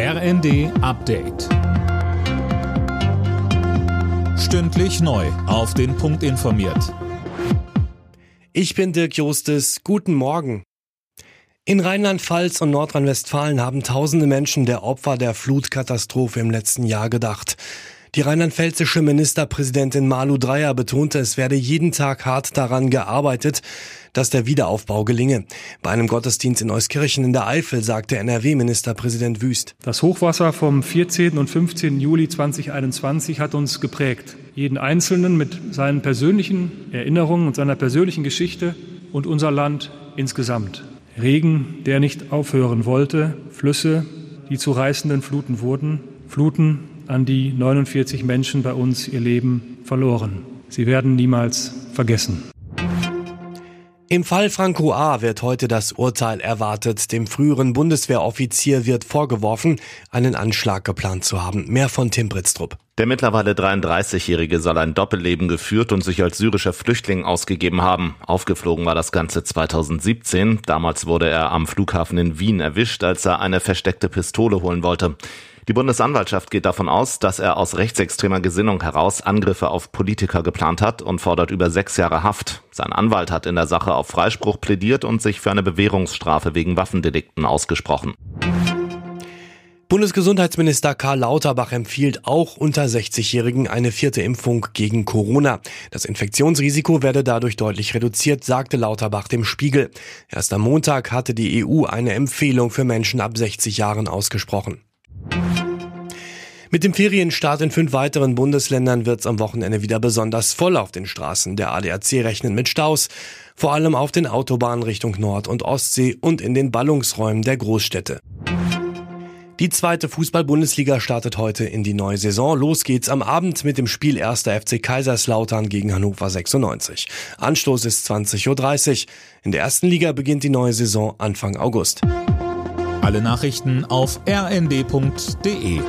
RND Update. Stündlich neu. Auf den Punkt informiert. Ich bin Dirk Jostes. Guten Morgen. In Rheinland-Pfalz und Nordrhein-Westfalen haben tausende Menschen der Opfer der Flutkatastrophe im letzten Jahr gedacht. Die rheinland-pfälzische Ministerpräsidentin Malu Dreyer betonte, es werde jeden Tag hart daran gearbeitet, dass der Wiederaufbau gelinge. Bei einem Gottesdienst in Euskirchen in der Eifel sagte NRW-Ministerpräsident Wüst. Das Hochwasser vom 14. und 15. Juli 2021 hat uns geprägt. Jeden Einzelnen mit seinen persönlichen Erinnerungen und seiner persönlichen Geschichte und unser Land insgesamt. Regen, der nicht aufhören wollte, Flüsse, die zu reißenden Fluten wurden, Fluten, an die 49 Menschen bei uns ihr Leben verloren. Sie werden niemals vergessen. Im Fall Franco A. wird heute das Urteil erwartet. Dem früheren Bundeswehroffizier wird vorgeworfen, einen Anschlag geplant zu haben. Mehr von Tim Britztrup. Der mittlerweile 33-Jährige soll ein Doppelleben geführt und sich als syrischer Flüchtling ausgegeben haben. Aufgeflogen war das Ganze 2017. Damals wurde er am Flughafen in Wien erwischt, als er eine versteckte Pistole holen wollte. Die Bundesanwaltschaft geht davon aus, dass er aus rechtsextremer Gesinnung heraus Angriffe auf Politiker geplant hat und fordert über sechs Jahre Haft. Sein Anwalt hat in der Sache auf Freispruch plädiert und sich für eine Bewährungsstrafe wegen Waffendelikten ausgesprochen. Bundesgesundheitsminister Karl Lauterbach empfiehlt auch unter 60-Jährigen eine vierte Impfung gegen Corona. Das Infektionsrisiko werde dadurch deutlich reduziert, sagte Lauterbach dem Spiegel. Erst am Montag hatte die EU eine Empfehlung für Menschen ab 60 Jahren ausgesprochen. Mit dem Ferienstart in fünf weiteren Bundesländern wird es am Wochenende wieder besonders voll auf den Straßen. Der ADAC rechnet mit Staus, vor allem auf den Autobahnen Richtung Nord- und Ostsee und in den Ballungsräumen der Großstädte. Die zweite Fußball-Bundesliga startet heute in die neue Saison. Los geht's am Abend mit dem Spiel 1. FC Kaiserslautern gegen Hannover 96. Anstoß ist 20.30 Uhr. In der ersten Liga beginnt die neue Saison Anfang August. Alle Nachrichten auf rnd.de